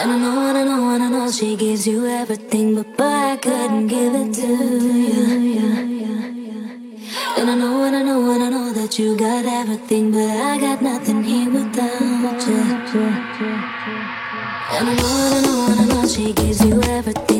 And I know, and I know, and I know she gives you everything, but boy, I couldn't give it to you. And I know, and I know, and I know that you got everything, but I got nothing here without you. And I know, and I know, and I know she gives you everything,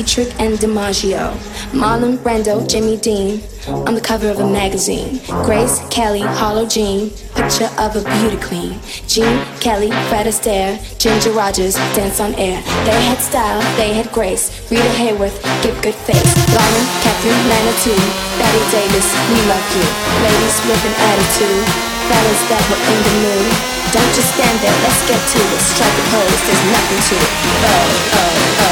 Dietrich and DiMaggio, Marlon Brando, Jimmy Dean, on the cover of a magazine. Grace Kelly, Hollow Jean, picture of a beauty queen. Jean Kelly, Fred Astaire, Ginger Rogers, dance on air. They had style, they had grace. Rita Hayworth, give good face. Lauren, Catherine, too. Betty Davis, we love you. Ladies with an attitude, fellas that were in the mood. Don't just stand there, let's get to it. Strike a pose, there's nothing to it. Oh, oh, oh.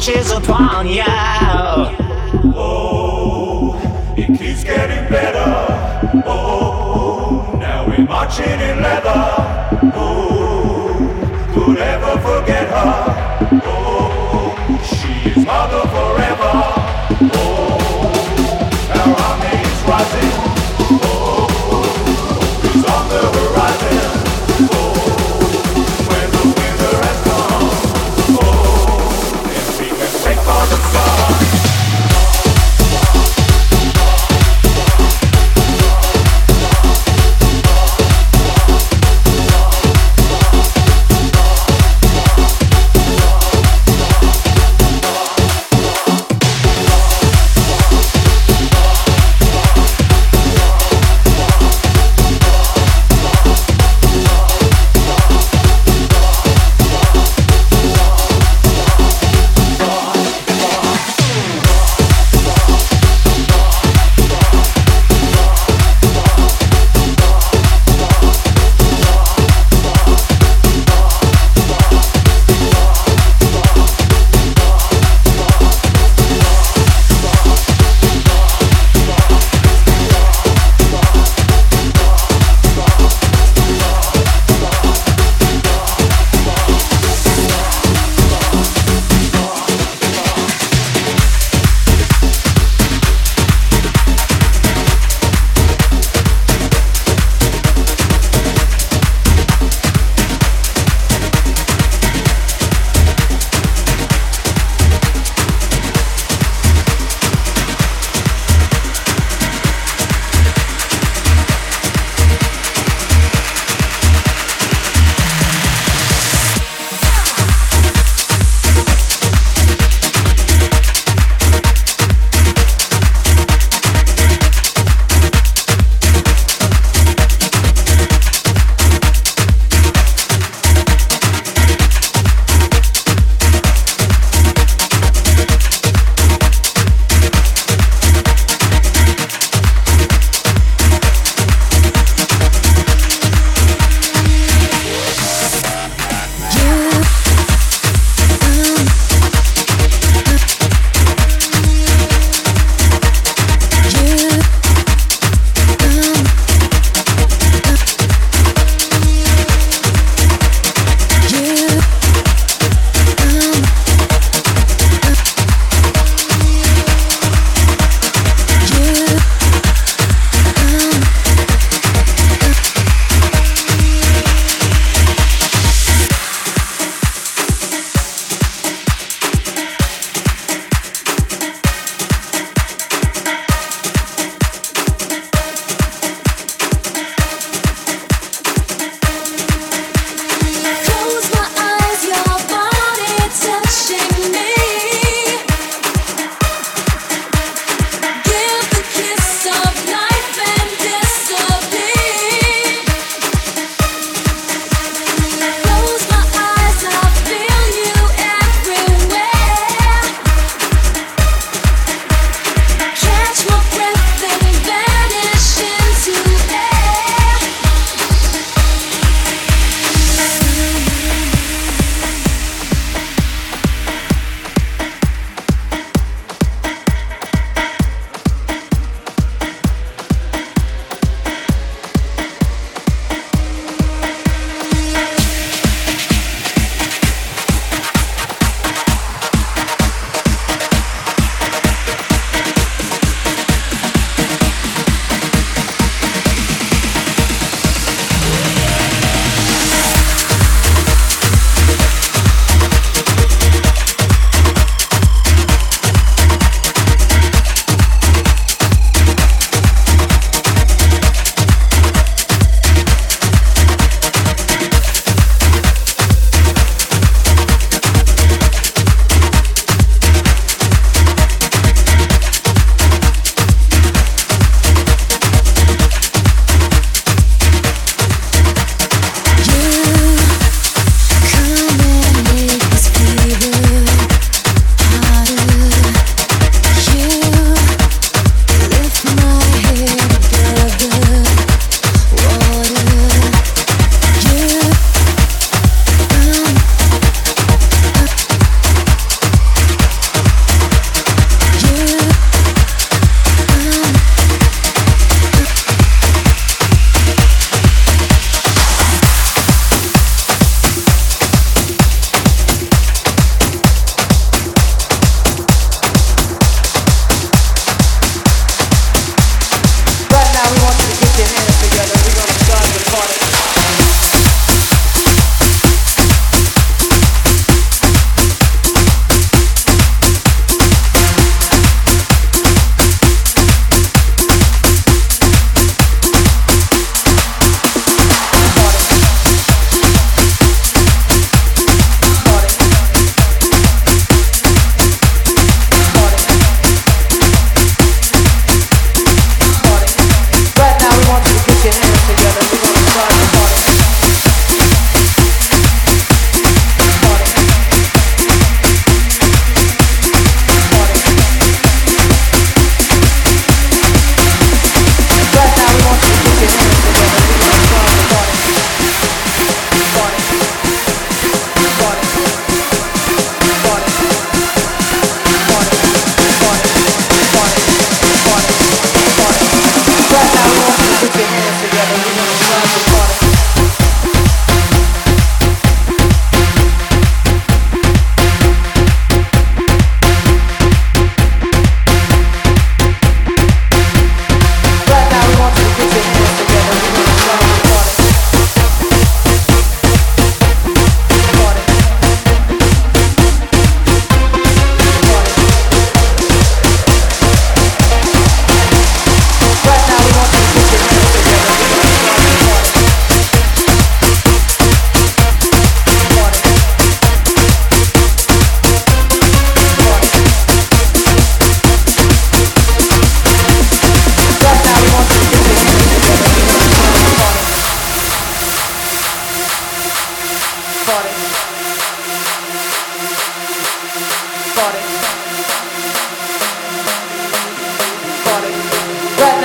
marches upon you. Oh, it keeps getting better. Oh, now we're marching in leather. Oh, could ever forget her?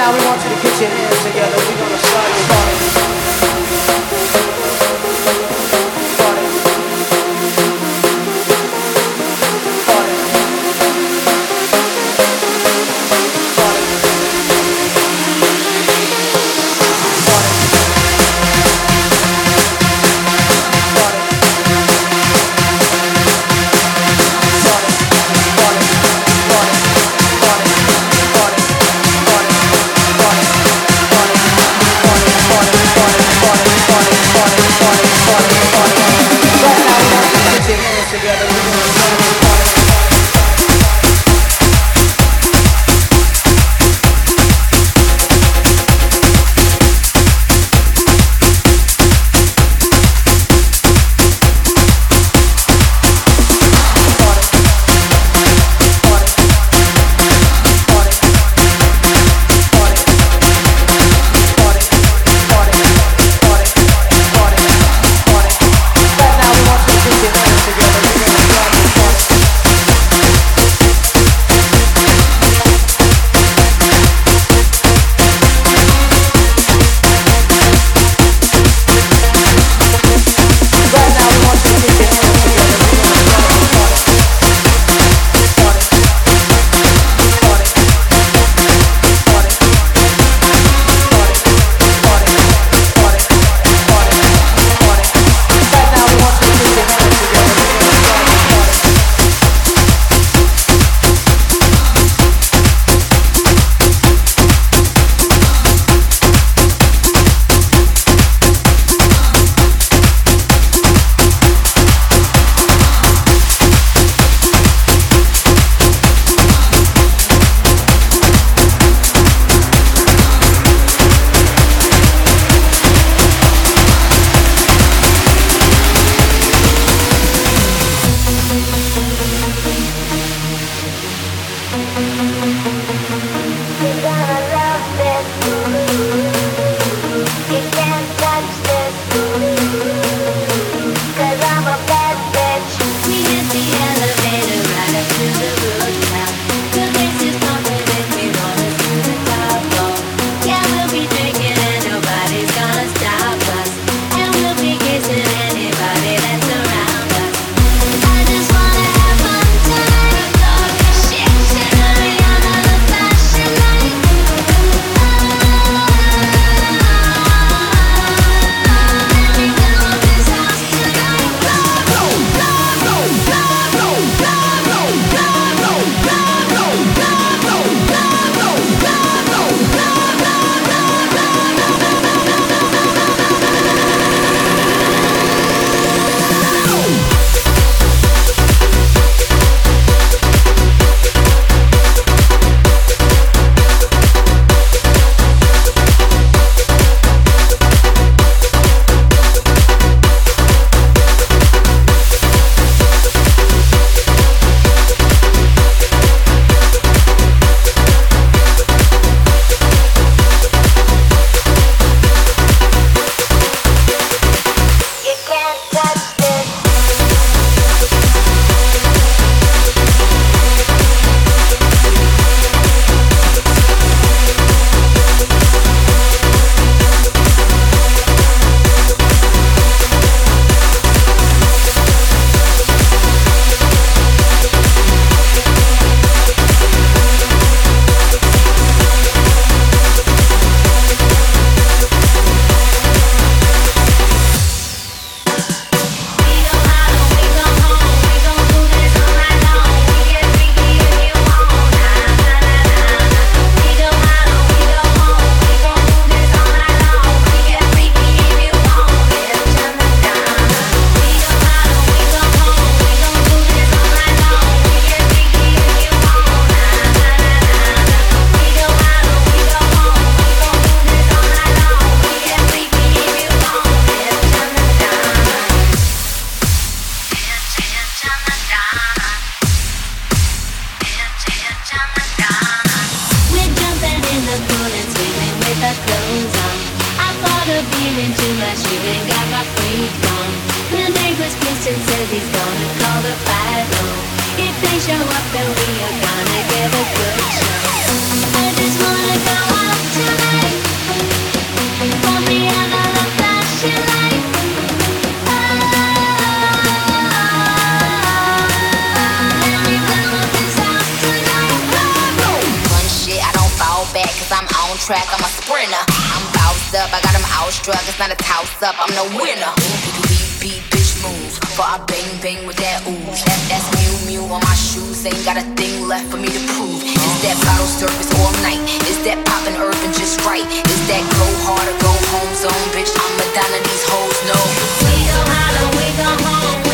Now we want you to get your hands together. We're gonna start cause he's gonna call the fire home. If they show up, then we are gonna give a good show. I just wanna go out tonight from and end of the flashing light. Cause I'm on track, I'm a sprinter. I'm bounced up, I got them outstruck. It's not a toss up, I'm the winner. For I bang, bang with that ooze. That, that's Miu Miu on my shoes. Ain't got a thing left for me to prove. Is that bottle service all night? Is that poppin' urban just right? Is that go hard or go home zone? Bitch, I'm Madonna, these hoes know. We go holler, we go home,